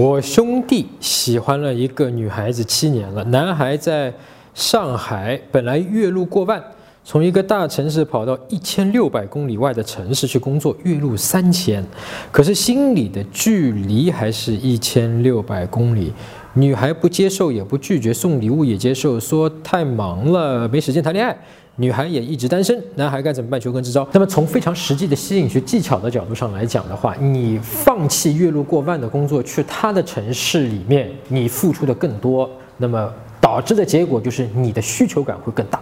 我兄弟喜欢了一个女孩子七年了，男孩在上海，本来月入过万，从一个大城市跑到一千六百公里外的城市去工作，月入三千，可是心里的距离还是一千六百公里。女孩不接受也不拒绝，送礼物也接受，说太忙了没时间谈恋爱。女孩也一直单身，男孩该怎么办？求根支招。那么从非常实际的吸引学技巧的角度上来讲的话，你放弃月入过万的工作，去他的城市里面，你付出的更多，那么导致的结果就是你的需求感会更大。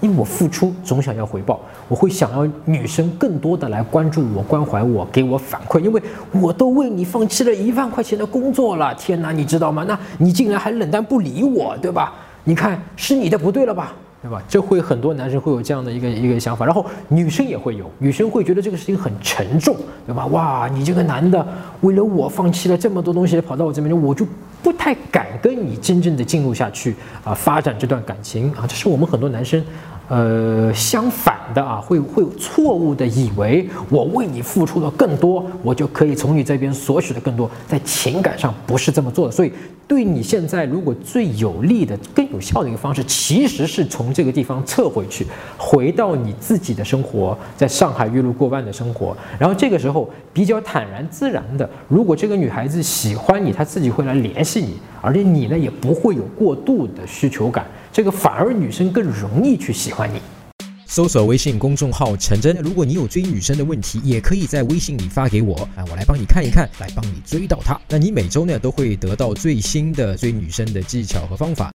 因为我付出总想要回报，我会想要女生更多的来关注我、关怀我、给我反馈，因为我都为你放弃了一万块钱的工作了，天哪，你知道吗？那你竟然还冷淡不理我，对吧？你看是你的不对了吧？对吧？这会很多男生会有这样的一个一个想法，然后女生也会有，女生会觉得这个事情很沉重，对吧？哇，你这个男的为了我放弃了这么多东西，跑到我这边，我就不太敢跟你真正的进入下去啊，发展这段感情啊，这是我们很多男生。呃，相反的啊，会会错误的以为我为你付出了更多，我就可以从你这边索取的更多，在情感上不是这么做的。所以，对你现在如果最有利的、更有效的一个方式，其实是从这个地方撤回去，回到你自己的生活，在上海月入过万的生活。然后这个时候比较坦然自然的，如果这个女孩子喜欢你，她自己会来联系你，而且你呢也不会有过度的需求感。这个反而女生更容易去喜欢你。搜索微信公众号陈真，如果你有追女生的问题，也可以在微信里发给我啊，我来帮你看一看，来帮你追到她。那你每周呢都会得到最新的追女生的技巧和方法。